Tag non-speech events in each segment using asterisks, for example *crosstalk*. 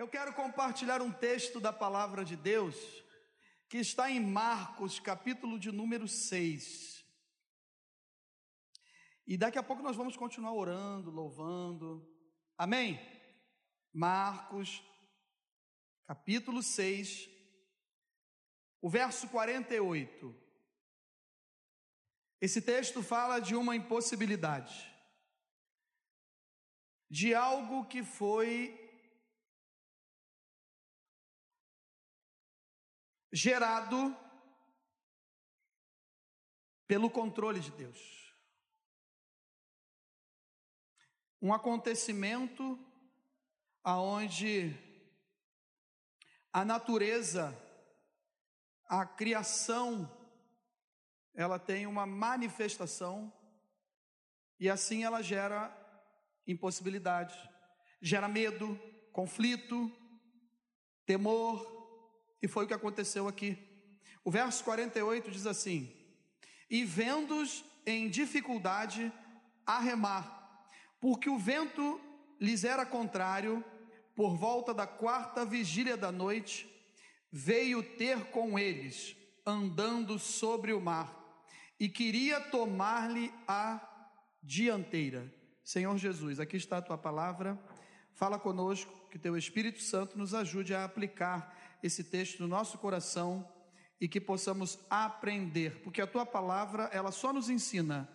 Eu quero compartilhar um texto da palavra de Deus que está em Marcos, capítulo de número 6. E daqui a pouco nós vamos continuar orando, louvando. Amém? Marcos, capítulo 6, o verso 48. Esse texto fala de uma impossibilidade, de algo que foi gerado pelo controle de Deus. Um acontecimento aonde a natureza, a criação, ela tem uma manifestação e assim ela gera impossibilidade, gera medo, conflito, temor, e foi o que aconteceu aqui. O verso 48 diz assim: E vendo-os em dificuldade a remar, porque o vento lhes era contrário, por volta da quarta vigília da noite, veio ter com eles, andando sobre o mar, e queria tomar-lhe a dianteira. Senhor Jesus, aqui está a tua palavra, fala conosco, que teu Espírito Santo nos ajude a aplicar esse texto no nosso coração e que possamos aprender, porque a tua palavra, ela só nos ensina.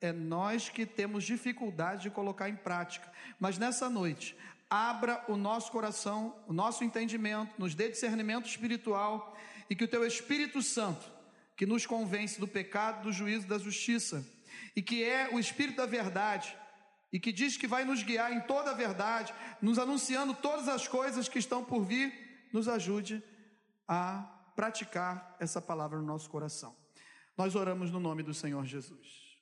É nós que temos dificuldade de colocar em prática. Mas nessa noite, abra o nosso coração, o nosso entendimento, nos dê discernimento espiritual e que o teu Espírito Santo, que nos convence do pecado, do juízo, da justiça, e que é o Espírito da verdade, e que diz que vai nos guiar em toda a verdade, nos anunciando todas as coisas que estão por vir, nos ajude a praticar essa palavra no nosso coração. Nós oramos no nome do Senhor Jesus.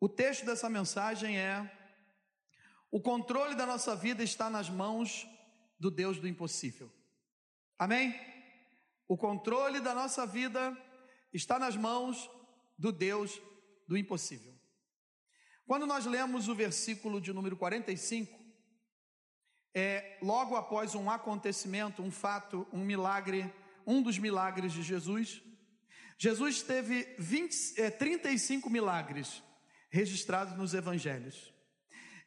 O texto dessa mensagem é: o controle da nossa vida está nas mãos do Deus do impossível. Amém? O controle da nossa vida está nas mãos do Deus do impossível. Quando nós lemos o versículo de número 45, é, logo após um acontecimento, um fato, um milagre, um dos milagres de Jesus, Jesus teve 20, é, 35 milagres registrados nos evangelhos.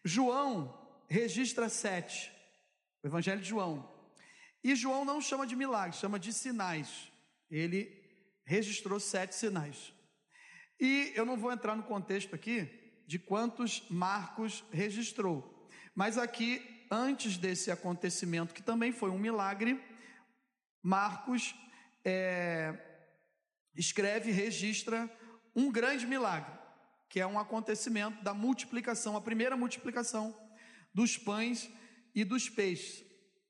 João registra sete, o evangelho de João. E João não chama de milagres, chama de sinais. Ele registrou sete sinais. E eu não vou entrar no contexto aqui de quantos Marcos registrou, mas aqui antes desse acontecimento, que também foi um milagre, Marcos é, escreve, registra um grande milagre, que é um acontecimento da multiplicação, a primeira multiplicação dos pães e dos peixes,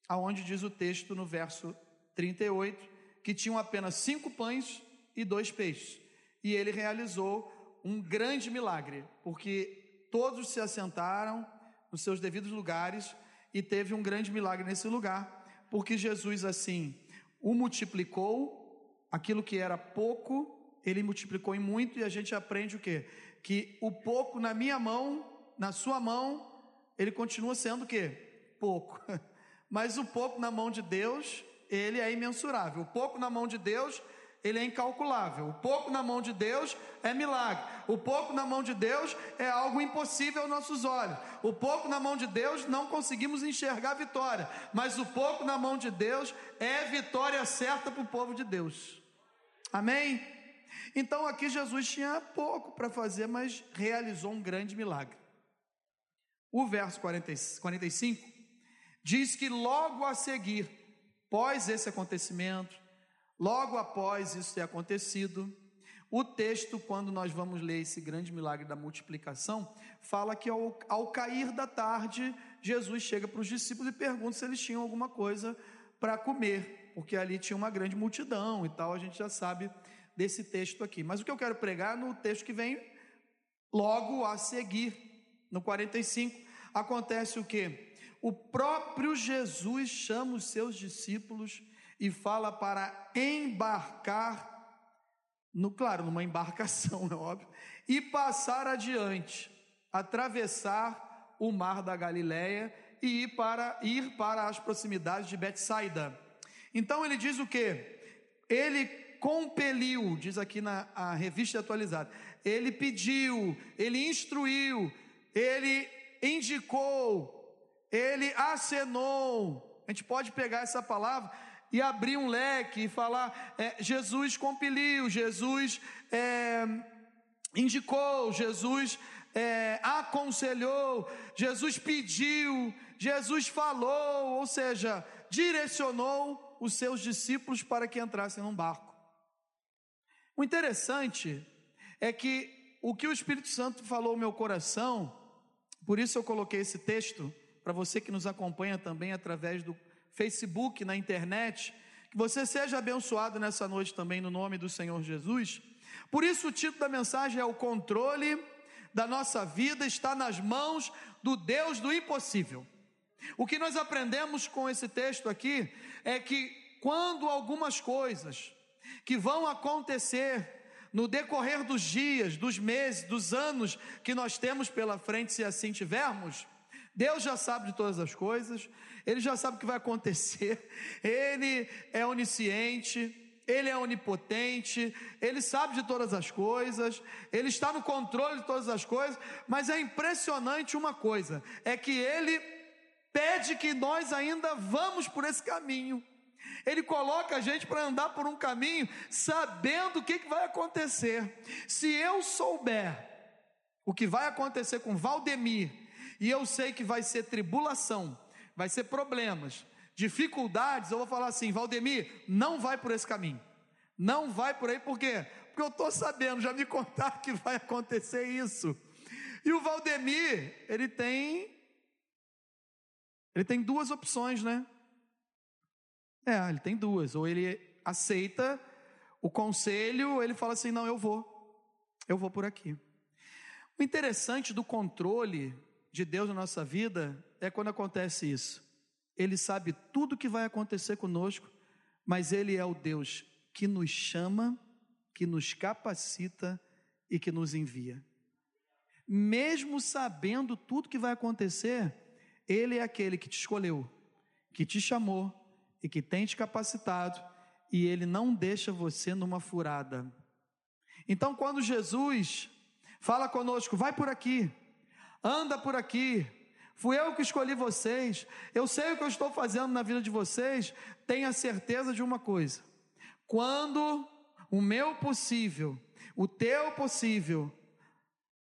aonde diz o texto no verso 38 que tinham apenas cinco pães e dois peixes. E ele realizou um grande milagre, porque todos se assentaram nos seus devidos lugares e teve um grande milagre nesse lugar, porque Jesus assim o multiplicou, aquilo que era pouco, ele multiplicou em muito e a gente aprende o quê? Que o pouco na minha mão, na sua mão, ele continua sendo o quê? Pouco. *laughs* Mas o pouco na mão de Deus, ele é imensurável. O pouco na mão de Deus ele é incalculável. O pouco na mão de Deus é milagre. O pouco na mão de Deus é algo impossível aos nossos olhos. O pouco na mão de Deus não conseguimos enxergar vitória, mas o pouco na mão de Deus é vitória certa para o povo de Deus. Amém? Então aqui Jesus tinha pouco para fazer, mas realizou um grande milagre. O verso 40, 45 diz que logo a seguir, pós esse acontecimento, Logo após isso ter acontecido, o texto, quando nós vamos ler esse grande milagre da multiplicação, fala que ao, ao cair da tarde, Jesus chega para os discípulos e pergunta se eles tinham alguma coisa para comer, porque ali tinha uma grande multidão e tal, a gente já sabe desse texto aqui. Mas o que eu quero pregar no texto que vem logo a seguir, no 45, acontece o que? O próprio Jesus chama os seus discípulos e fala para embarcar, no claro, numa embarcação, *laughs* é óbvio, e passar adiante, atravessar o mar da Galileia e ir para, ir para as proximidades de Betsaida. Então ele diz o que? Ele compeliu, diz aqui na revista atualizada, ele pediu, ele instruiu, ele indicou, ele acenou. A gente pode pegar essa palavra e abrir um leque e falar: é, Jesus compeliu, Jesus é, indicou, Jesus é, aconselhou, Jesus pediu, Jesus falou, ou seja, direcionou os seus discípulos para que entrassem num barco. O interessante é que o que o Espírito Santo falou ao meu coração, por isso eu coloquei esse texto, para você que nos acompanha também através do Facebook, na internet, que você seja abençoado nessa noite também no nome do Senhor Jesus. Por isso o título da mensagem é o controle da nossa vida está nas mãos do Deus do impossível. O que nós aprendemos com esse texto aqui é que quando algumas coisas que vão acontecer no decorrer dos dias, dos meses, dos anos que nós temos pela frente, se assim tivermos, Deus já sabe de todas as coisas, Ele já sabe o que vai acontecer, Ele é onisciente, Ele é onipotente, Ele sabe de todas as coisas, Ele está no controle de todas as coisas, mas é impressionante uma coisa: é que Ele pede que nós ainda vamos por esse caminho. Ele coloca a gente para andar por um caminho sabendo o que, que vai acontecer. Se eu souber o que vai acontecer com Valdemir, e eu sei que vai ser tribulação, vai ser problemas, dificuldades, eu vou falar assim: Valdemir, não vai por esse caminho. Não vai por aí, por quê? Porque eu estou sabendo, já me *laughs* contaram que vai acontecer isso. E o Valdemir, ele tem. Ele tem duas opções, né? É, ele tem duas. Ou ele aceita o conselho, ou ele fala assim: não, eu vou, eu vou por aqui. O interessante do controle de Deus na nossa vida é quando acontece isso. Ele sabe tudo o que vai acontecer conosco, mas Ele é o Deus que nos chama, que nos capacita e que nos envia. Mesmo sabendo tudo que vai acontecer, Ele é aquele que te escolheu, que te chamou, e que tem te capacitado, e Ele não deixa você numa furada. Então, quando Jesus fala conosco, vai por aqui, anda por aqui, fui eu que escolhi vocês, eu sei o que eu estou fazendo na vida de vocês, tenha certeza de uma coisa: quando o meu possível, o teu possível,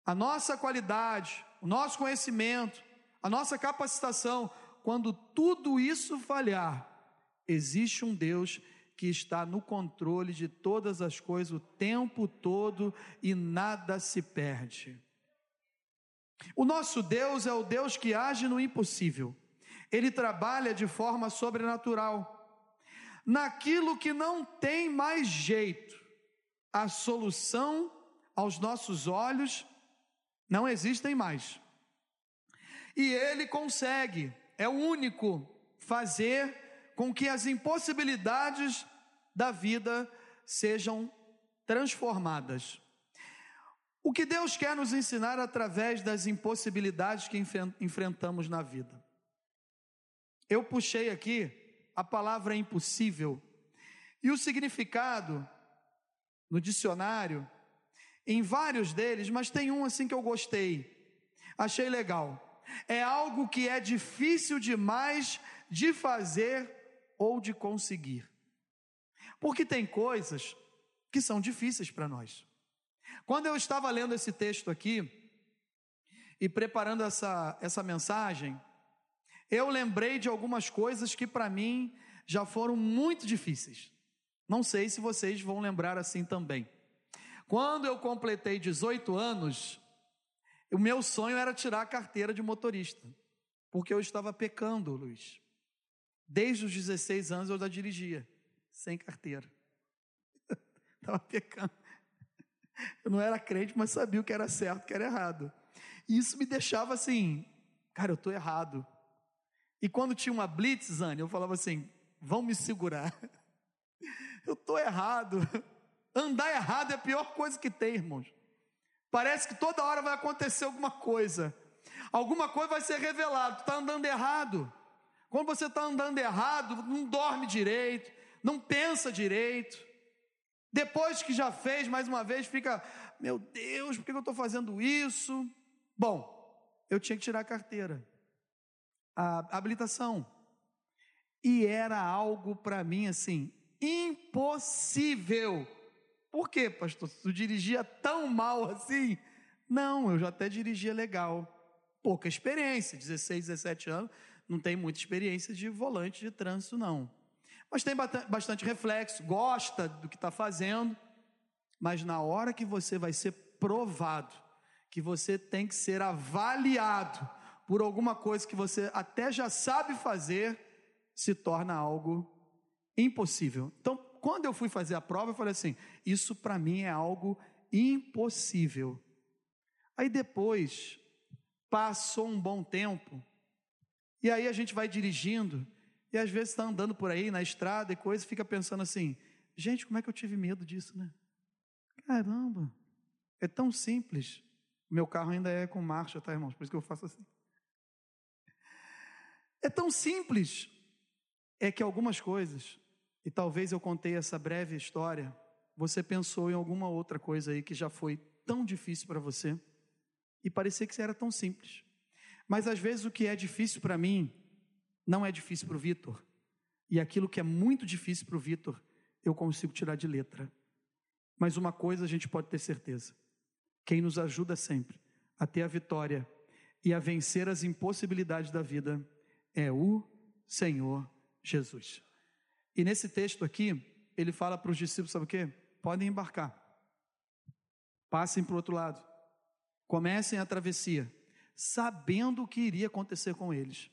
a nossa qualidade, o nosso conhecimento, a nossa capacitação, quando tudo isso falhar, Existe um Deus que está no controle de todas as coisas o tempo todo e nada se perde. O nosso Deus é o Deus que age no impossível. Ele trabalha de forma sobrenatural. Naquilo que não tem mais jeito, a solução aos nossos olhos não existem mais. E ele consegue, é o único fazer com que as impossibilidades da vida sejam transformadas. O que Deus quer nos ensinar através das impossibilidades que enfrentamos na vida. Eu puxei aqui a palavra impossível e o significado no dicionário, em vários deles, mas tem um assim que eu gostei, achei legal. É algo que é difícil demais de fazer ou de conseguir. Porque tem coisas que são difíceis para nós. Quando eu estava lendo esse texto aqui e preparando essa, essa mensagem, eu lembrei de algumas coisas que para mim já foram muito difíceis. Não sei se vocês vão lembrar assim também. Quando eu completei 18 anos, o meu sonho era tirar a carteira de motorista, porque eu estava pecando, Luiz. Desde os 16 anos eu já dirigia, sem carteira. *laughs* Estava pecando. Eu não era crente, mas sabia o que era certo, o que era errado. E isso me deixava assim, cara, eu estou errado. E quando tinha uma blitz, Zane, eu falava assim, vão me segurar. *laughs* Eu estou errado. *laughs* Andar errado é a pior coisa que tem, irmãos. Parece que toda hora vai acontecer alguma coisa. Alguma coisa vai ser revelada, está andando errado. Quando você está andando errado, não dorme direito, não pensa direito. Depois que já fez, mais uma vez, fica, meu Deus, por que eu estou fazendo isso? Bom, eu tinha que tirar a carteira, a habilitação. E era algo para mim assim, impossível. Por quê, pastor? Tu dirigia tão mal assim? Não, eu já até dirigia legal. Pouca experiência, 16, 17 anos, não tem muita experiência de volante de trânsito, não. Mas tem bastante reflexo, gosta do que está fazendo, mas na hora que você vai ser provado, que você tem que ser avaliado por alguma coisa que você até já sabe fazer, se torna algo impossível. Então, quando eu fui fazer a prova, eu falei assim: isso para mim é algo impossível. Aí depois, passou um bom tempo, e aí a gente vai dirigindo, e às vezes está andando por aí na estrada e coisa, e fica pensando assim: gente, como é que eu tive medo disso, né? Caramba, é tão simples. Meu carro ainda é com marcha, tá, irmãos? Por isso que eu faço assim. É tão simples. É que algumas coisas, e talvez eu contei essa breve história, você pensou em alguma outra coisa aí que já foi tão difícil para você e parecia que era tão simples. Mas às vezes o que é difícil para mim não é difícil para o Vitor. E aquilo que é muito difícil para o Vitor, eu consigo tirar de letra. Mas uma coisa a gente pode ter certeza: quem nos ajuda sempre a ter a vitória e a vencer as impossibilidades da vida é o Senhor Jesus. E nesse texto aqui, ele fala para os discípulos: sabe o que? Podem embarcar, passem para o outro lado, comecem a travessia, sabendo o que iria acontecer com eles.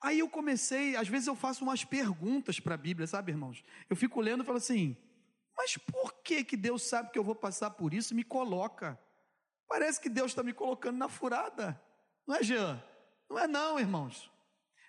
Aí eu comecei, às vezes eu faço umas perguntas para a Bíblia, sabe, irmãos? Eu fico lendo e falo assim: mas por que, que Deus sabe que eu vou passar por isso e me coloca? Parece que Deus está me colocando na furada. Não é, Jean? Não é, não, irmãos.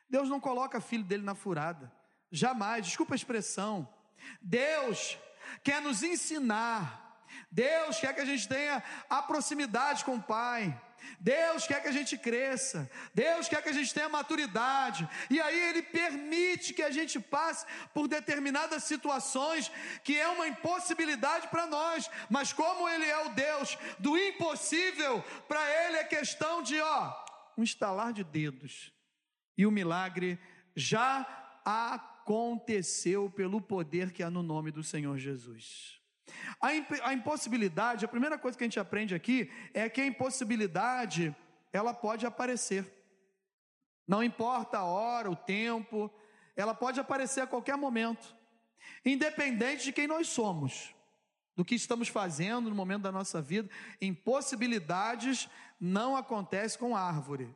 Deus não coloca filho dele na furada. Jamais, desculpa a expressão. Deus quer nos ensinar. Deus quer que a gente tenha a proximidade com o Pai. Deus quer que a gente cresça, Deus quer que a gente tenha maturidade, e aí Ele permite que a gente passe por determinadas situações que é uma impossibilidade para nós, mas como Ele é o Deus do impossível, para Ele é questão de, ó, um estalar de dedos, e o milagre já aconteceu pelo poder que há no nome do Senhor Jesus. A, imp a impossibilidade, a primeira coisa que a gente aprende aqui é que a impossibilidade, ela pode aparecer. Não importa a hora, o tempo, ela pode aparecer a qualquer momento, independente de quem nós somos, do que estamos fazendo no momento da nossa vida. Impossibilidades não acontecem com árvore.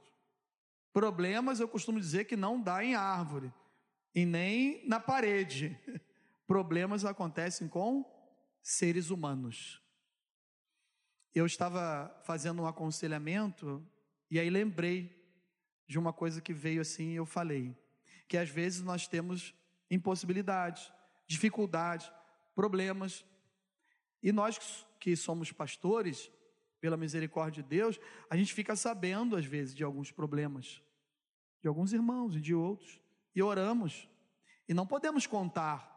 Problemas eu costumo dizer que não dá em árvore e nem na parede. *laughs* Problemas acontecem com seres humanos. Eu estava fazendo um aconselhamento e aí lembrei de uma coisa que veio assim e eu falei, que às vezes nós temos impossibilidades, dificuldades, problemas, e nós que somos pastores, pela misericórdia de Deus, a gente fica sabendo às vezes de alguns problemas, de alguns irmãos e de outros, e oramos, e não podemos contar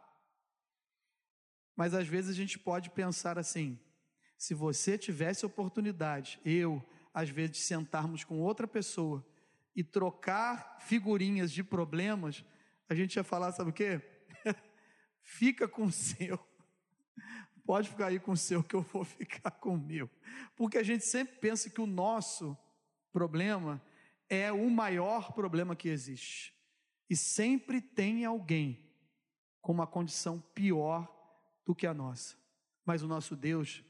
mas às vezes a gente pode pensar assim: se você tivesse oportunidade, eu, às vezes, sentarmos com outra pessoa e trocar figurinhas de problemas, a gente ia falar, sabe o quê? *laughs* Fica com o seu. Pode ficar aí com o seu, que eu vou *laughs* ficar com o meu. Porque a gente sempre pensa que o nosso problema é o maior problema que existe. E sempre tem alguém com uma condição pior do que a nossa. Mas o nosso Deus,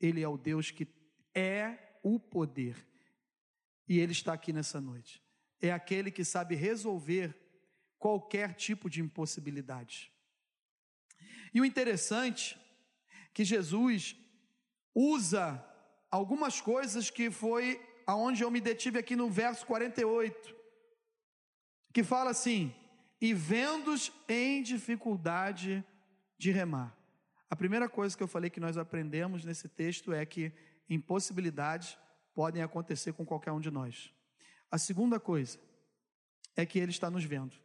Ele é o Deus que é o poder. E Ele está aqui nessa noite. É aquele que sabe resolver qualquer tipo de impossibilidade. E o interessante que Jesus usa algumas coisas que foi aonde eu me detive aqui no verso 48, que fala assim: "E vendo-os em dificuldade de remar". A primeira coisa que eu falei que nós aprendemos nesse texto é que impossibilidades podem acontecer com qualquer um de nós. A segunda coisa é que Ele está nos vendo.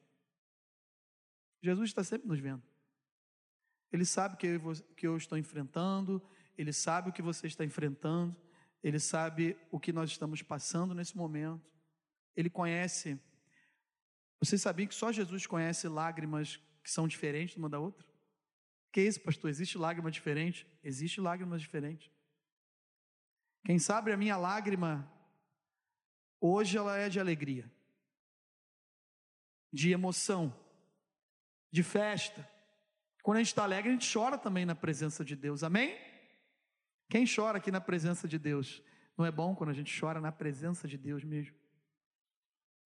Jesus está sempre nos vendo. Ele sabe que eu, que eu estou enfrentando, Ele sabe o que você está enfrentando, Ele sabe o que nós estamos passando nesse momento. Ele conhece. Vocês sabiam que só Jesus conhece lágrimas que são diferentes uma da outra? Que isso, pastor? Existe lágrima diferente? Existe lágrimas diferentes. Quem sabe a minha lágrima hoje ela é de alegria, de emoção, de festa. Quando a gente está alegre, a gente chora também na presença de Deus. Amém? Quem chora aqui na presença de Deus? Não é bom quando a gente chora na presença de Deus mesmo?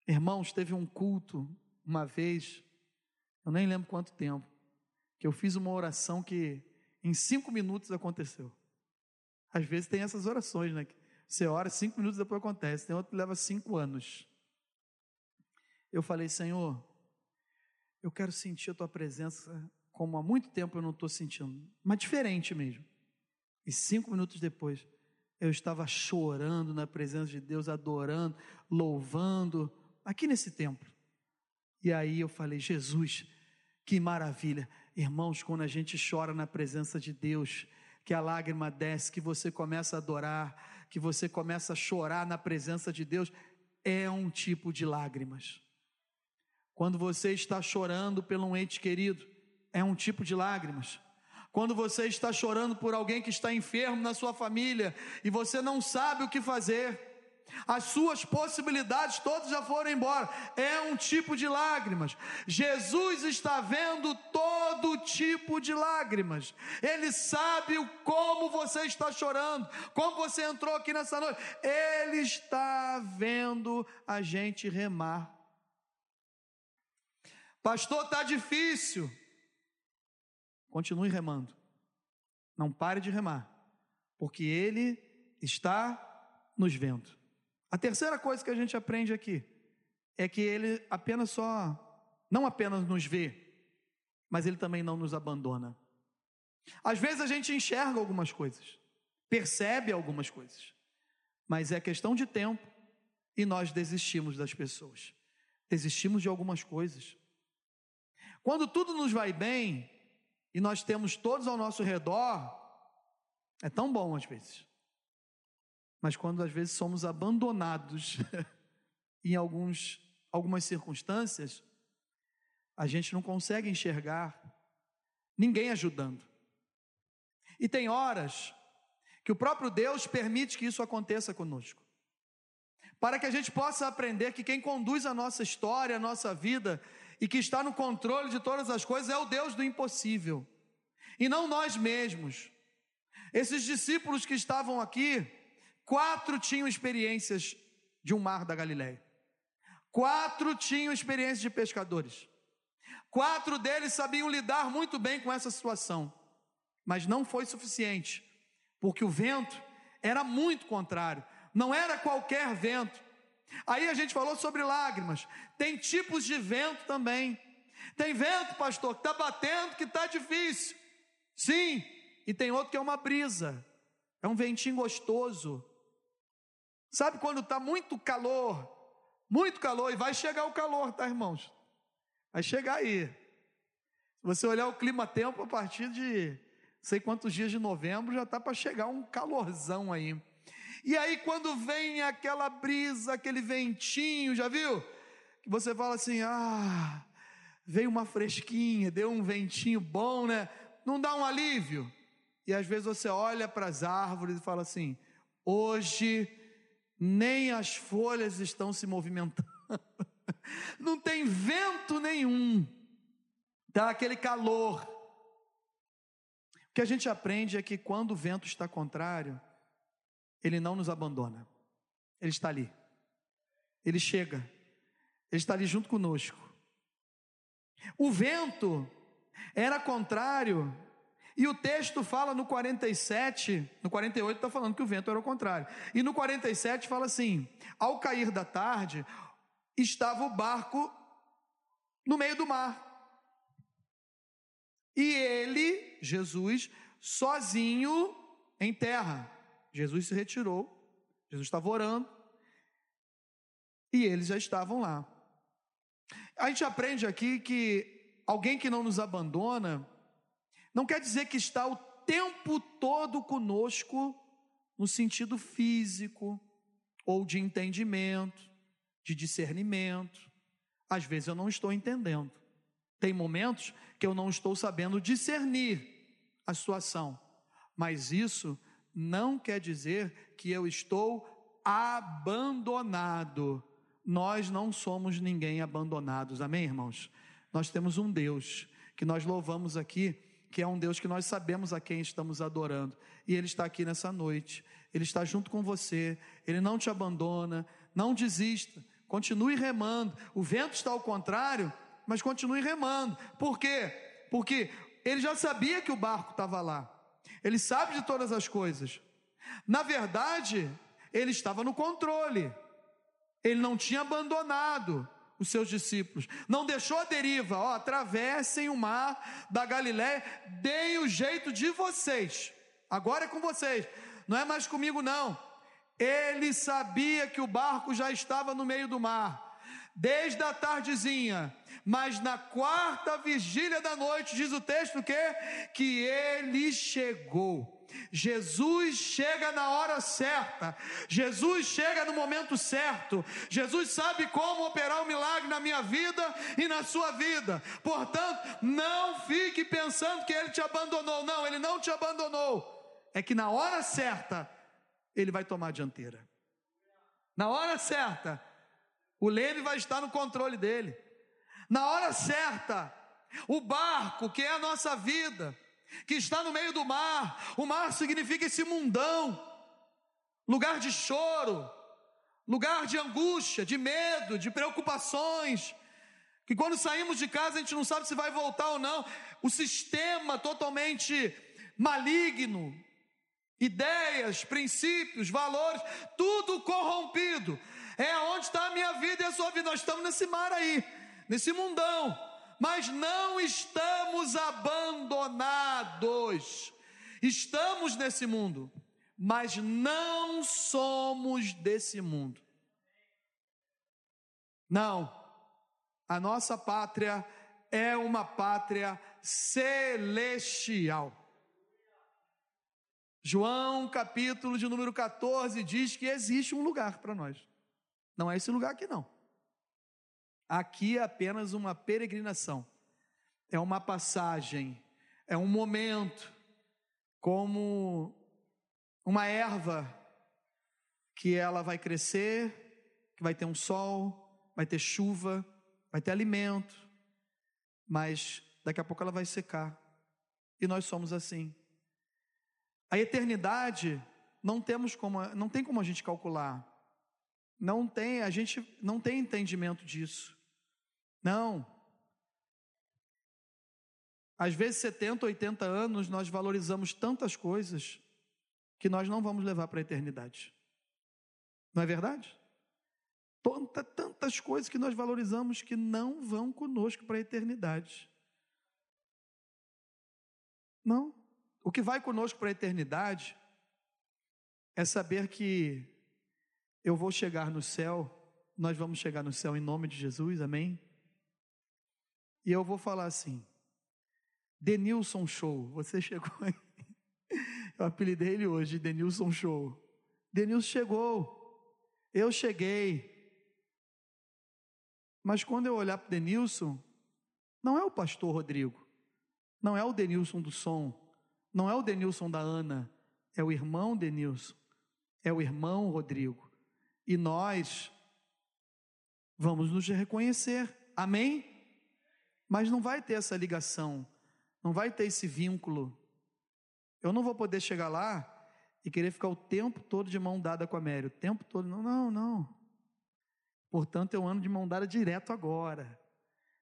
Irmãos, teve um culto uma vez, eu nem lembro quanto tempo, que eu fiz uma oração que em cinco minutos aconteceu. Às vezes tem essas orações, né? Você ora, cinco minutos depois acontece. Tem outro que leva cinco anos. Eu falei, Senhor, eu quero sentir a tua presença como há muito tempo eu não estou sentindo, mas diferente mesmo. E cinco minutos depois, eu estava chorando na presença de Deus, adorando, louvando, aqui nesse templo. E aí eu falei, Jesus, que maravilha. Irmãos, quando a gente chora na presença de Deus, que a lágrima desce, que você começa a adorar, que você começa a chorar na presença de Deus, é um tipo de lágrimas. Quando você está chorando por um ente querido, é um tipo de lágrimas. Quando você está chorando por alguém que está enfermo na sua família e você não sabe o que fazer, as suas possibilidades todas já foram embora. É um tipo de lágrimas. Jesus está vendo todo tipo de lágrimas. Ele sabe como você está chorando, como você entrou aqui nessa noite. Ele está vendo a gente remar. Pastor, está difícil. Continue remando. Não pare de remar, porque Ele está nos vendo. A terceira coisa que a gente aprende aqui é que ele apenas só, não apenas nos vê, mas ele também não nos abandona. Às vezes a gente enxerga algumas coisas, percebe algumas coisas, mas é questão de tempo e nós desistimos das pessoas, desistimos de algumas coisas. Quando tudo nos vai bem e nós temos todos ao nosso redor, é tão bom às vezes. Mas quando às vezes somos abandonados *laughs* em alguns, algumas circunstâncias, a gente não consegue enxergar ninguém ajudando. E tem horas que o próprio Deus permite que isso aconteça conosco. Para que a gente possa aprender que quem conduz a nossa história, a nossa vida e que está no controle de todas as coisas é o Deus do impossível. E não nós mesmos. Esses discípulos que estavam aqui, Quatro tinham experiências de um mar da Galileia. Quatro tinham experiências de pescadores. Quatro deles sabiam lidar muito bem com essa situação. Mas não foi suficiente, porque o vento era muito contrário. Não era qualquer vento. Aí a gente falou sobre lágrimas. Tem tipos de vento também. Tem vento, pastor, que está batendo, que está difícil. Sim, e tem outro que é uma brisa. É um ventinho gostoso. Sabe quando está muito calor, muito calor, e vai chegar o calor, tá, irmãos? Vai chegar aí. Se você olhar o clima-tempo, a partir de sei quantos dias de novembro, já está para chegar um calorzão aí. E aí, quando vem aquela brisa, aquele ventinho, já viu? Que você fala assim: ah, veio uma fresquinha, deu um ventinho bom, né? Não dá um alívio? E às vezes você olha para as árvores e fala assim: hoje nem as folhas estão se movimentando, *laughs* não tem vento nenhum, dá aquele calor. O que a gente aprende é que quando o vento está contrário, ele não nos abandona, ele está ali, ele chega, ele está ali junto conosco. O vento era contrário e o texto fala no 47, no 48 está falando que o vento era o contrário. E no 47 fala assim: ao cair da tarde, estava o barco no meio do mar. E ele, Jesus, sozinho em terra. Jesus se retirou, Jesus estava orando. E eles já estavam lá. A gente aprende aqui que alguém que não nos abandona não quer dizer que está o tempo todo conosco no sentido físico ou de entendimento, de discernimento. Às vezes eu não estou entendendo. Tem momentos que eu não estou sabendo discernir a situação, mas isso não quer dizer que eu estou abandonado. Nós não somos ninguém abandonados, amém, irmãos? Nós temos um Deus que nós louvamos aqui, que é um Deus que nós sabemos a quem estamos adorando, e Ele está aqui nessa noite, Ele está junto com você, Ele não te abandona, não desista, continue remando. O vento está ao contrário, mas continue remando, por quê? Porque Ele já sabia que o barco estava lá, Ele sabe de todas as coisas. Na verdade, ele estava no controle, ele não tinha abandonado os seus discípulos, não deixou a deriva, ó, atravessem o mar da Galiléia, deem o jeito de vocês, agora é com vocês, não é mais comigo não. Ele sabia que o barco já estava no meio do mar, desde a tardezinha, mas na quarta vigília da noite, diz o texto que, que ele chegou. Jesus chega na hora certa, Jesus chega no momento certo, Jesus sabe como operar o um milagre na minha vida e na sua vida, portanto, não fique pensando que Ele te abandonou, não, Ele não te abandonou, é que na hora certa, Ele vai tomar a dianteira, na hora certa, o leme vai estar no controle dele, na hora certa, o barco que é a nossa vida, que está no meio do mar. O mar significa esse mundão, lugar de choro, lugar de angústia, de medo, de preocupações. Que quando saímos de casa a gente não sabe se vai voltar ou não. O sistema totalmente maligno, ideias, princípios, valores, tudo corrompido. É onde está a minha vida e a sua vida. Nós estamos nesse mar aí, nesse mundão mas não estamos abandonados. Estamos nesse mundo, mas não somos desse mundo. Não, a nossa pátria é uma pátria celestial. João, capítulo de número 14, diz que existe um lugar para nós. Não é esse lugar aqui, não. Aqui é apenas uma peregrinação, é uma passagem, é um momento, como uma erva que ela vai crescer, que vai ter um sol, vai ter chuva, vai ter alimento, mas daqui a pouco ela vai secar. E nós somos assim. A eternidade não temos como, não tem como a gente calcular. Não tem, a gente não tem entendimento disso. Não. Às vezes, 70, 80 anos, nós valorizamos tantas coisas que nós não vamos levar para a eternidade. Não é verdade? Tanta, tantas coisas que nós valorizamos que não vão conosco para a eternidade. Não. O que vai conosco para a eternidade é saber que eu vou chegar no céu, nós vamos chegar no céu em nome de Jesus, amém? E eu vou falar assim: Denilson Show, você chegou aí. Eu apelidei ele hoje, Denilson Show. Denilson chegou, eu cheguei. Mas quando eu olhar para Denilson, não é o pastor Rodrigo, não é o Denilson do som, não é o Denilson da Ana, é o irmão Denilson, é o irmão Rodrigo. E nós vamos nos reconhecer, amém? Mas não vai ter essa ligação, não vai ter esse vínculo. Eu não vou poder chegar lá e querer ficar o tempo todo de mão dada com a Mary, o tempo todo, não, não, não. Portanto, eu ando de mão dada direto agora.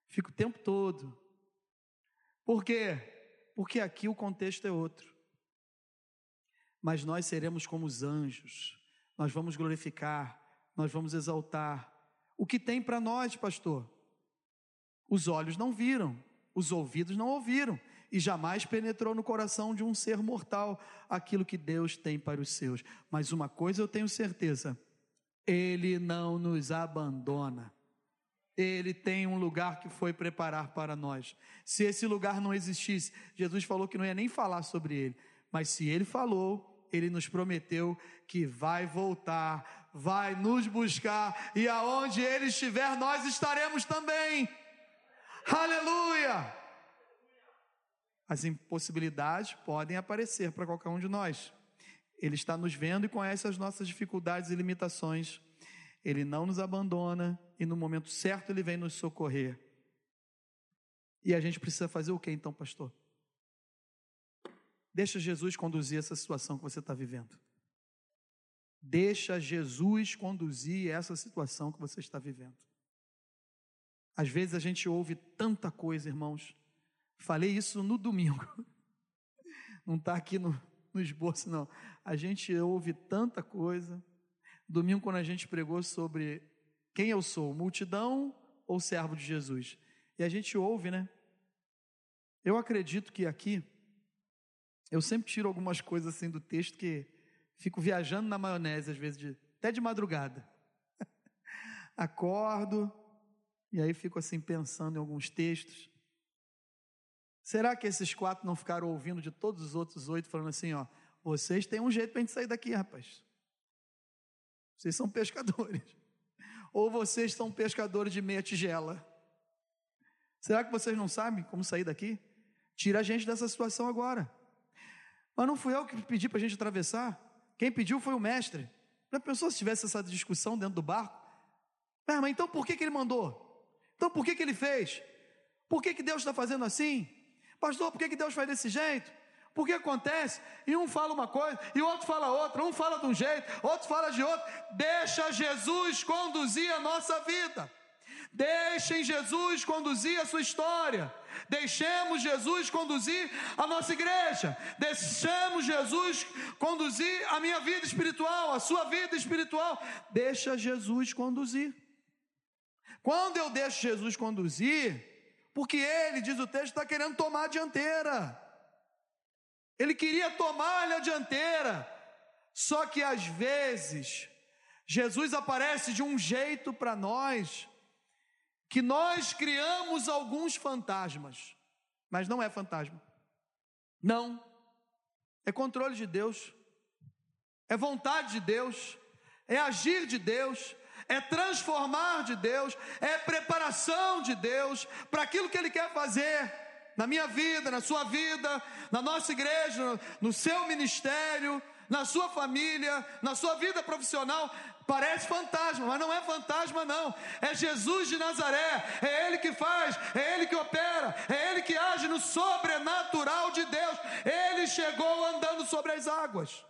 Fico o tempo todo. Por quê? Porque aqui o contexto é outro. Mas nós seremos como os anjos. Nós vamos glorificar, nós vamos exaltar. O que tem para nós, pastor? Os olhos não viram, os ouvidos não ouviram, e jamais penetrou no coração de um ser mortal aquilo que Deus tem para os seus. Mas uma coisa eu tenho certeza: Ele não nos abandona. Ele tem um lugar que foi preparar para nós. Se esse lugar não existisse, Jesus falou que não ia nem falar sobre ele. Mas se ele falou, ele nos prometeu que vai voltar, vai nos buscar, e aonde ele estiver, nós estaremos também. Aleluia! As impossibilidades podem aparecer para qualquer um de nós. Ele está nos vendo e conhece as nossas dificuldades e limitações. Ele não nos abandona e no momento certo ele vem nos socorrer. E a gente precisa fazer o que então, pastor? Deixa Jesus conduzir essa situação que você está vivendo. Deixa Jesus conduzir essa situação que você está vivendo. Às vezes a gente ouve tanta coisa, irmãos. Falei isso no domingo. *laughs* Não está aqui no, no esboço, não. A gente ouve tanta coisa. Domingo, quando a gente pregou sobre quem eu sou, multidão ou servo de Jesus? E a gente ouve, né? Eu acredito que aqui, eu sempre tiro algumas coisas assim do texto que fico viajando na maionese, às vezes, de, até de madrugada. *laughs* Acordo, e aí fico assim pensando em alguns textos. Será que esses quatro não ficaram ouvindo de todos os outros oito, falando assim, ó, vocês têm um jeito para a gente sair daqui, rapaz. Vocês são pescadores. Ou vocês são pescadores de meia tigela. Será que vocês não sabem como sair daqui? Tira a gente dessa situação agora. Mas não fui eu que pedi para a gente atravessar. Quem pediu foi o mestre. Já pensou se tivesse essa discussão dentro do barco? Ah, mas então por que, que ele mandou? Então por que, que ele fez? Por que, que Deus está fazendo assim? Pastor, por que, que Deus faz desse jeito? Porque acontece, e um fala uma coisa, e outro fala outra, um fala de um jeito, outro fala de outro. Deixa Jesus conduzir a nossa vida. Deixem Jesus conduzir a sua história. Deixemos Jesus conduzir a nossa igreja. Deixemos Jesus conduzir a minha vida espiritual, a sua vida espiritual. Deixa Jesus conduzir. Quando eu deixo Jesus conduzir, porque ele, diz o texto, está querendo tomar a dianteira. Ele queria tomar-lhe a dianteira. Só que às vezes, Jesus aparece de um jeito para nós, que nós criamos alguns fantasmas, mas não é fantasma. Não. É controle de Deus, é vontade de Deus, é agir de Deus, é transformar de Deus, é preparação de Deus para aquilo que Ele quer fazer na minha vida, na sua vida, na nossa igreja, no seu ministério, na sua família, na sua vida profissional. Parece fantasma, mas não é fantasma, não. É Jesus de Nazaré. É Ele que faz, é Ele que opera, é Ele que age no sobrenatural de Deus. Ele chegou andando sobre as águas,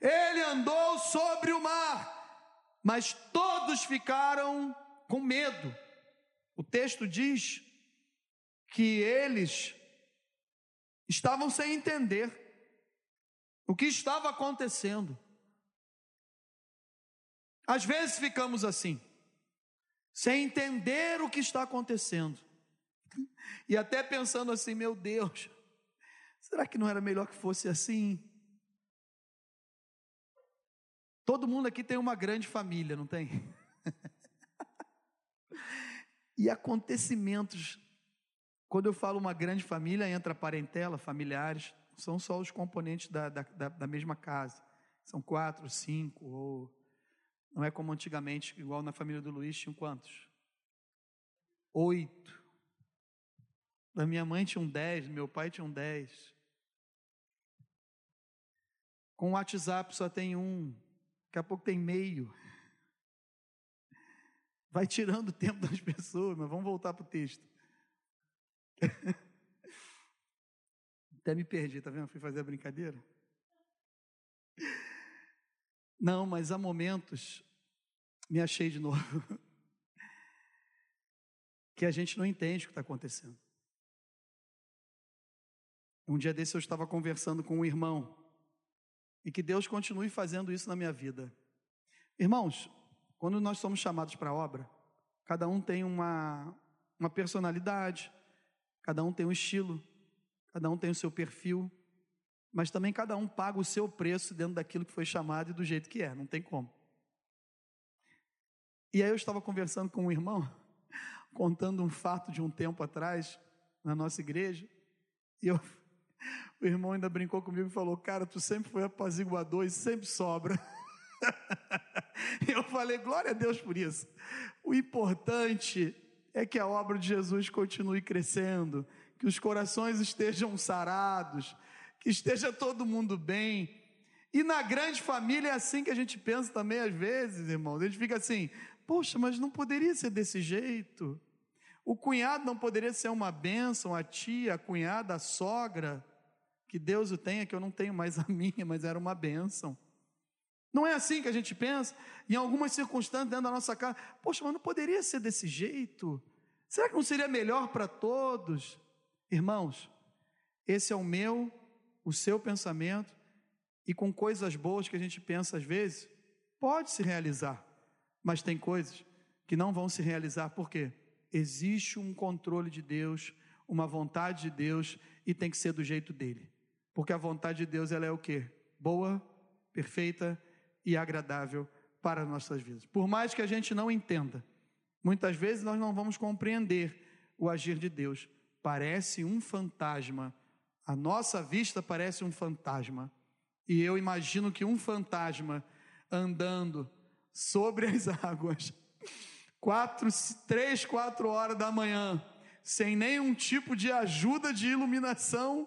Ele andou sobre o mar, mas todos ficaram com medo. O texto diz que eles estavam sem entender o que estava acontecendo. Às vezes ficamos assim, sem entender o que está acontecendo, e até pensando assim: meu Deus, será que não era melhor que fosse assim? Todo mundo aqui tem uma grande família, não tem? *laughs* e acontecimentos quando eu falo uma grande família, entra parentela, familiares, são só os componentes da, da, da mesma casa. São quatro, cinco, ou não é como antigamente, igual na família do Luiz, tinham quantos? Oito. Da minha mãe tinham dez, do meu pai tinham dez. Com o WhatsApp só tem um, daqui a pouco tem meio. Vai tirando o tempo das pessoas, mas vamos voltar para o texto. *laughs* Até me perdi, tá vendo? Fui fazer a brincadeira. Não, mas há momentos, me achei de novo, *laughs* que a gente não entende o que está acontecendo. Um dia desse eu estava conversando com um irmão, e que Deus continue fazendo isso na minha vida. Irmãos, quando nós somos chamados para a obra, cada um tem uma, uma personalidade, Cada um tem um estilo, cada um tem o seu perfil, mas também cada um paga o seu preço dentro daquilo que foi chamado e do jeito que é, não tem como. E aí eu estava conversando com um irmão, *laughs* contando um fato de um tempo atrás, na nossa igreja, e eu, *laughs* o irmão ainda brincou comigo e falou: Cara, tu sempre foi apaziguador e sempre sobra. *laughs* eu falei: Glória a Deus por isso. O importante é que a obra de Jesus continue crescendo, que os corações estejam sarados, que esteja todo mundo bem. E na grande família é assim que a gente pensa também às vezes, irmãos. A gente fica assim: Poxa, mas não poderia ser desse jeito. O cunhado não poderia ser uma bênção, a tia, a cunhada, a sogra, que Deus o tenha, que eu não tenho mais a minha, mas era uma bênção. Não é assim que a gente pensa? Em algumas circunstâncias dentro da nossa casa, poxa, mas não poderia ser desse jeito? Será que não seria melhor para todos? Irmãos, esse é o meu, o seu pensamento, e com coisas boas que a gente pensa às vezes, pode se realizar, mas tem coisas que não vão se realizar, por quê? Existe um controle de Deus, uma vontade de Deus e tem que ser do jeito dele. Porque a vontade de Deus ela é o quê? Boa, perfeita e agradável para nossas vidas. Por mais que a gente não entenda, muitas vezes nós não vamos compreender o agir de Deus. Parece um fantasma. A nossa vista parece um fantasma. E eu imagino que um fantasma andando sobre as *laughs* águas quatro, três, quatro horas da manhã, sem nenhum tipo de ajuda de iluminação,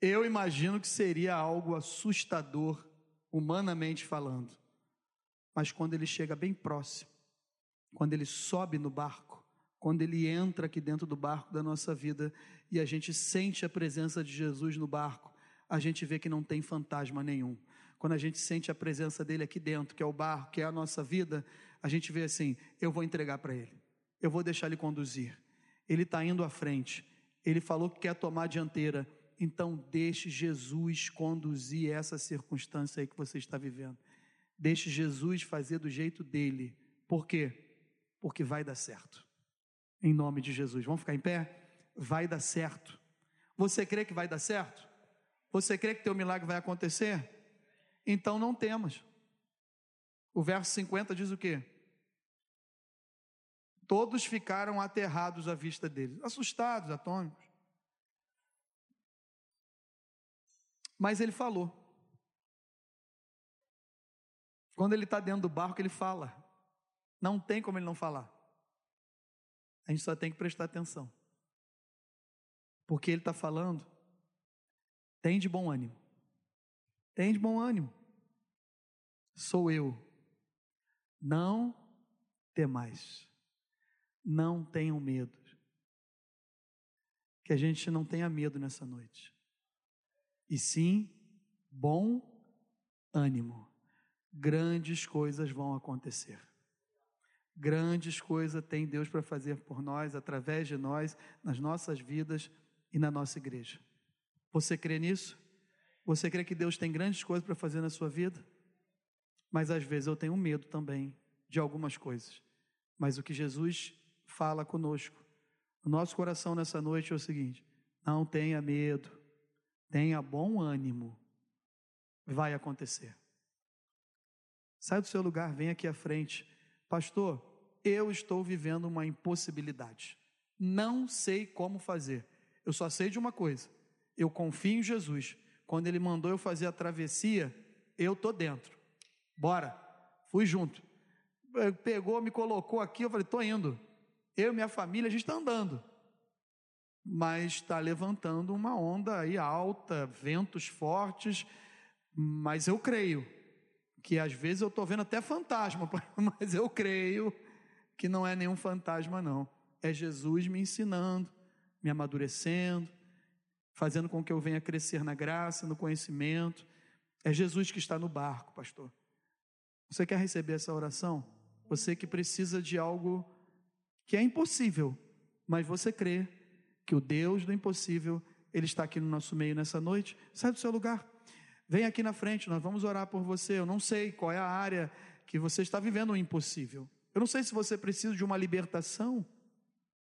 eu imagino que seria algo assustador, humanamente falando. Mas quando ele chega bem próximo, quando ele sobe no barco, quando ele entra aqui dentro do barco da nossa vida e a gente sente a presença de Jesus no barco, a gente vê que não tem fantasma nenhum. Quando a gente sente a presença dele aqui dentro, que é o barco, que é a nossa vida, a gente vê assim: eu vou entregar para ele, eu vou deixar ele conduzir. Ele está indo à frente, ele falou que quer tomar a dianteira, então deixe Jesus conduzir essa circunstância aí que você está vivendo. Deixe Jesus fazer do jeito dele. Por quê? Porque vai dar certo. Em nome de Jesus. Vamos ficar em pé? Vai dar certo. Você crê que vai dar certo? Você crê que teu milagre vai acontecer? Então não temas. O verso 50 diz o quê? Todos ficaram aterrados à vista dele, assustados, atônicos. Mas ele falou. Quando ele está dentro do barco, ele fala. Não tem como ele não falar. A gente só tem que prestar atenção. Porque ele está falando. Tem de bom ânimo. Tem de bom ânimo. Sou eu não temais. Não tenham medo. Que a gente não tenha medo nessa noite. E sim, bom ânimo. Grandes coisas vão acontecer. Grandes coisas tem Deus para fazer por nós, através de nós, nas nossas vidas e na nossa igreja. Você crê nisso? Você crê que Deus tem grandes coisas para fazer na sua vida? Mas às vezes eu tenho medo também de algumas coisas. Mas o que Jesus fala conosco, o nosso coração nessa noite é o seguinte: não tenha medo, tenha bom ânimo, vai acontecer. Sai do seu lugar, vem aqui à frente. Pastor, eu estou vivendo uma impossibilidade. Não sei como fazer. Eu só sei de uma coisa. Eu confio em Jesus. Quando ele mandou eu fazer a travessia, eu tô dentro. Bora. Fui junto. Pegou, me colocou aqui, eu falei, estou indo. Eu e minha família, a gente está andando. Mas está levantando uma onda aí alta, ventos fortes, mas eu creio que às vezes eu estou vendo até fantasma, *laughs* mas eu creio que não é nenhum fantasma, não. É Jesus me ensinando, me amadurecendo, fazendo com que eu venha crescer na graça, no conhecimento. É Jesus que está no barco, pastor. Você quer receber essa oração? Você que precisa de algo que é impossível, mas você crê que o Deus do impossível, Ele está aqui no nosso meio nessa noite. Sai do seu lugar. Vem aqui na frente, nós vamos orar por você. Eu não sei qual é a área que você está vivendo o impossível. Eu não sei se você precisa de uma libertação.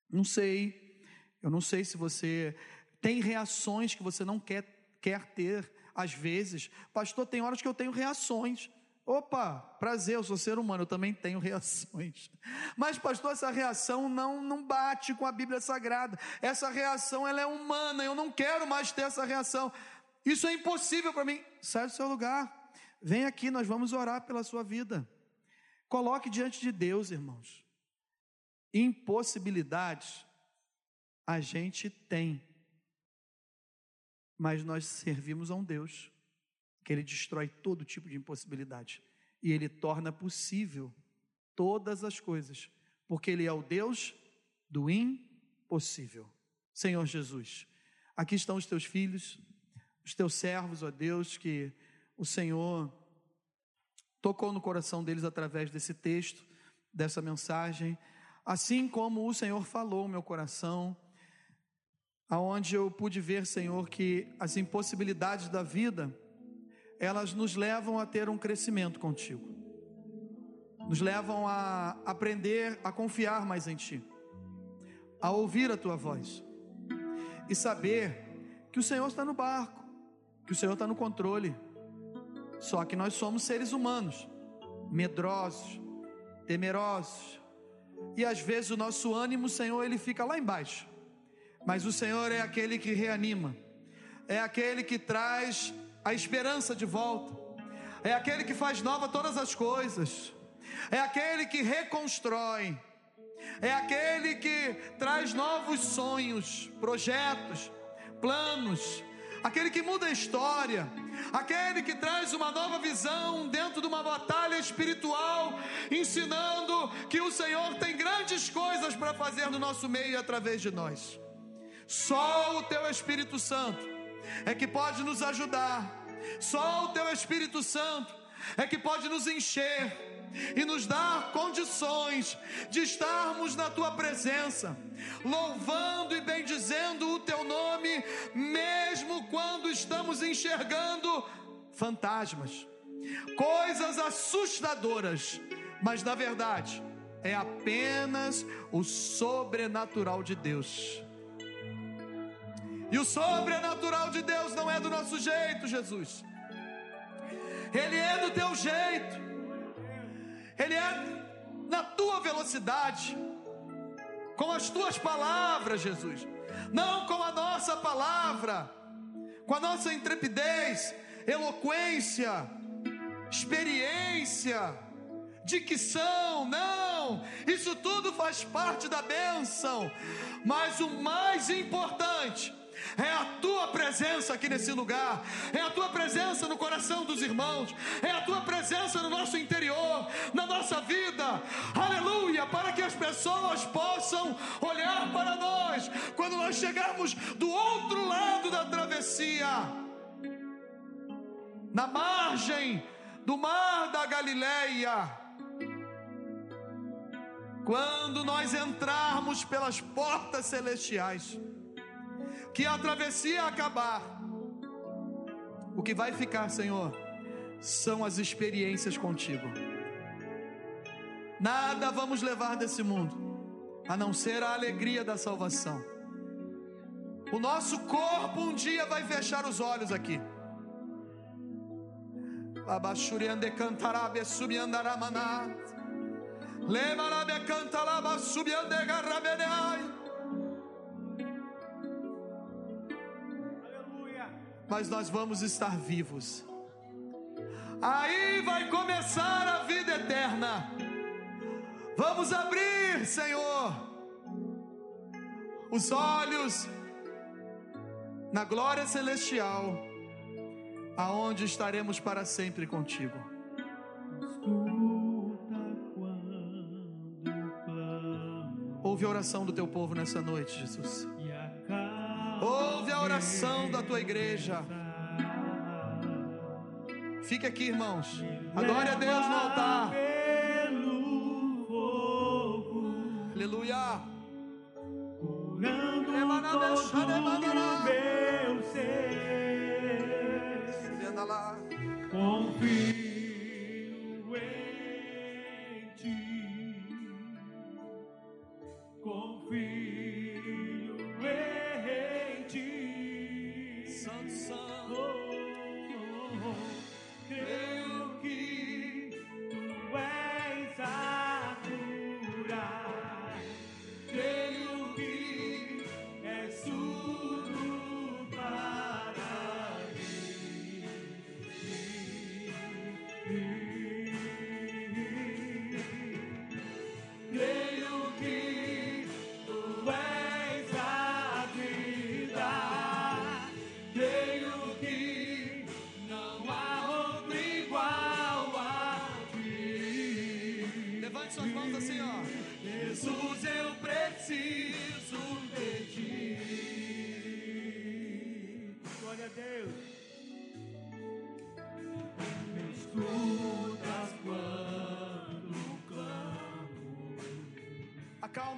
Não sei. Eu não sei se você tem reações que você não quer, quer ter, às vezes. Pastor, tem horas que eu tenho reações. Opa, prazer, eu sou ser humano, eu também tenho *laughs* reações. Mas, pastor, essa reação não, não bate com a Bíblia Sagrada. Essa reação ela é humana, eu não quero mais ter essa reação. Isso é impossível para mim. Sai do seu lugar. Vem aqui, nós vamos orar pela sua vida. Coloque diante de Deus, irmãos. Impossibilidades a gente tem, mas nós servimos a um Deus que ele destrói todo tipo de impossibilidade e ele torna possível todas as coisas, porque ele é o Deus do impossível. Senhor Jesus, aqui estão os teus filhos, os teus servos, ó Deus, que o Senhor tocou no coração deles através desse texto, dessa mensagem, assim como o Senhor falou meu coração, aonde eu pude ver, Senhor, que as impossibilidades da vida elas nos levam a ter um crescimento contigo, nos levam a aprender a confiar mais em Ti, a ouvir a Tua voz e saber que o Senhor está no barco, que o Senhor está no controle. Só que nós somos seres humanos, medrosos, temerosos, e às vezes o nosso ânimo, Senhor, ele fica lá embaixo. Mas o Senhor é aquele que reanima, é aquele que traz a esperança de volta, é aquele que faz nova todas as coisas, é aquele que reconstrói, é aquele que traz novos sonhos, projetos, planos, aquele que muda a história, aquele que traz uma nova visão dentro de uma batalha espiritual, ensinando que o Senhor tem grandes coisas para fazer no nosso meio e através de nós. Só o teu Espírito Santo é que pode nos ajudar, só o Teu Espírito Santo é que pode nos encher e nos dar condições de estarmos na tua presença, louvando e bendizendo o teu nome, mesmo quando estamos enxergando fantasmas, coisas assustadoras, mas na verdade é apenas o sobrenatural de Deus. E o sobrenatural de Deus não é do nosso jeito, Jesus. Ele é do teu jeito. Ele é na tua velocidade. Com as tuas palavras, Jesus. Não com a nossa palavra. Com a nossa intrepidez, eloquência, experiência, dicção, não, isso tudo faz parte da bênção, mas o mais importante é a tua presença aqui nesse lugar, é a tua presença no coração dos irmãos, é a tua presença no nosso interior, na nossa vida, aleluia, para que as pessoas possam olhar para nós quando nós chegarmos do outro lado da travessia, na margem do mar da Galileia. Quando nós entrarmos pelas portas celestiais, que a travessia acabar, o que vai ficar, Senhor, são as experiências contigo. Nada vamos levar desse mundo, a não ser a alegria da salvação. O nosso corpo um dia vai fechar os olhos aqui. Abashuriande cantarabe subiandaramana. Lemarabe cantalaba subiande mas nós vamos estar vivos. Aí vai começar a vida eterna. Vamos abrir, Senhor, os olhos na glória celestial, aonde estaremos para sempre contigo. Ouve a oração do teu povo nessa noite, Jesus. Ouve a oração da tua igreja. Fique aqui, irmãos. Adore a Deus no altar. Aleluia.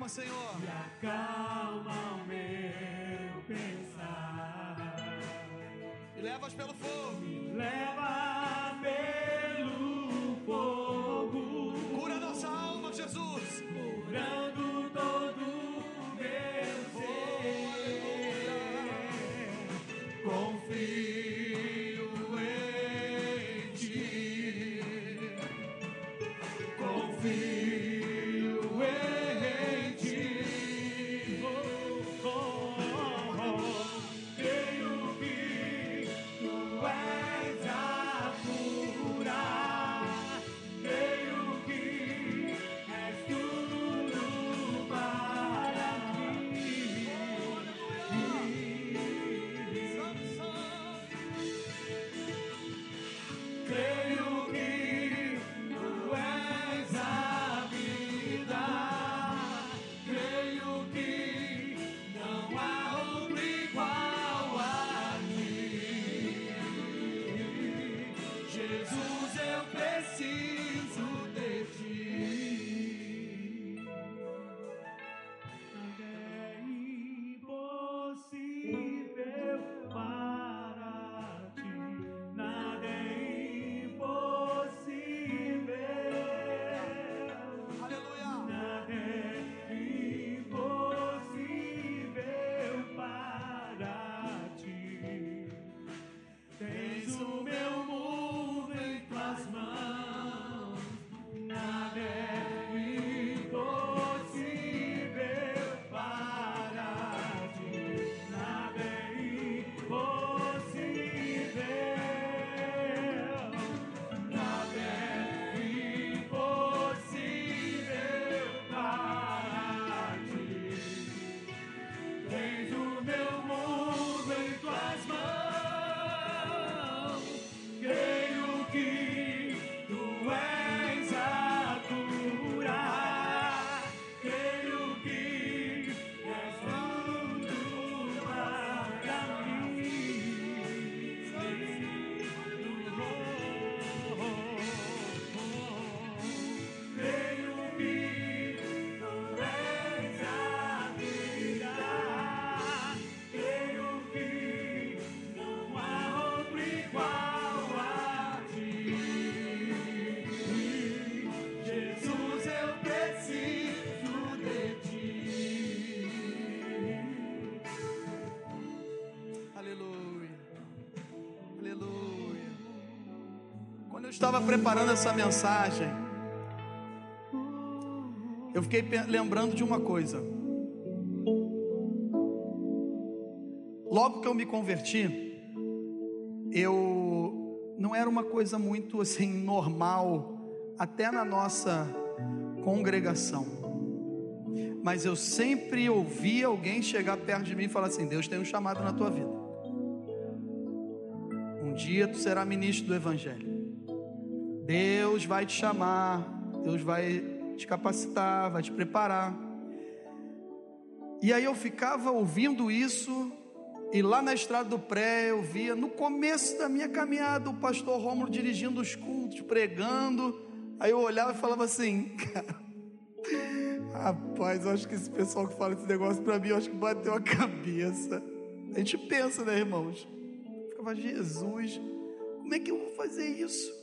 Senhor. e acalma o meu pensar. E levas pelo fogo. Estava preparando essa mensagem, eu fiquei lembrando de uma coisa. Logo que eu me converti, eu não era uma coisa muito assim normal, até na nossa congregação. Mas eu sempre ouvi alguém chegar perto de mim e falar assim: Deus tem um chamado na tua vida. Um dia tu será ministro do Evangelho. Deus vai te chamar, Deus vai te capacitar, vai te preparar. E aí eu ficava ouvindo isso, e lá na estrada do pré eu via, no começo da minha caminhada, o pastor Rômulo dirigindo os cultos, pregando. Aí eu olhava e falava assim, cara, rapaz, eu acho que esse pessoal que fala esse negócio pra mim, eu acho que bateu a cabeça. A gente pensa, né, irmãos? Ficava, Jesus, como é que eu vou fazer isso?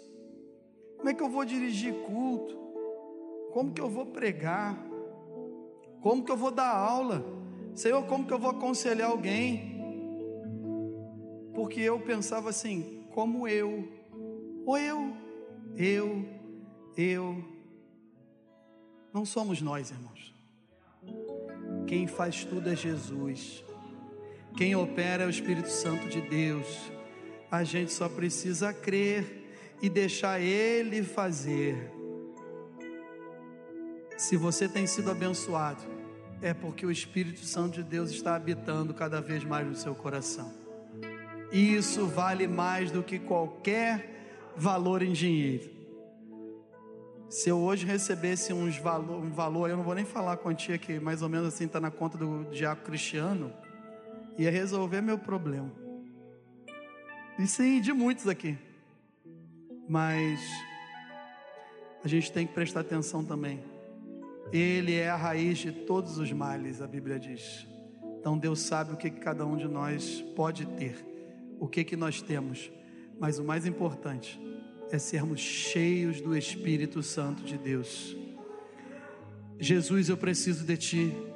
Como é que eu vou dirigir culto? Como que eu vou pregar? Como que eu vou dar aula? Senhor, como que eu vou aconselhar alguém? Porque eu pensava assim, como eu, ou eu, eu, eu. Não somos nós, irmãos. Quem faz tudo é Jesus. Quem opera é o Espírito Santo de Deus. A gente só precisa crer e deixar Ele fazer. Se você tem sido abençoado, é porque o Espírito Santo de Deus está habitando cada vez mais no seu coração. Isso vale mais do que qualquer valor em dinheiro. Se eu hoje recebesse uns valor, um valor, eu não vou nem falar a quantia que mais ou menos assim está na conta do diácono Cristiano, ia resolver meu problema. E sim, de muitos aqui. Mas a gente tem que prestar atenção também Ele é a raiz de todos os males, a Bíblia diz. Então Deus sabe o que cada um de nós pode ter, o que que nós temos, mas o mais importante é sermos cheios do Espírito Santo de Deus. Jesus, eu preciso de Ti.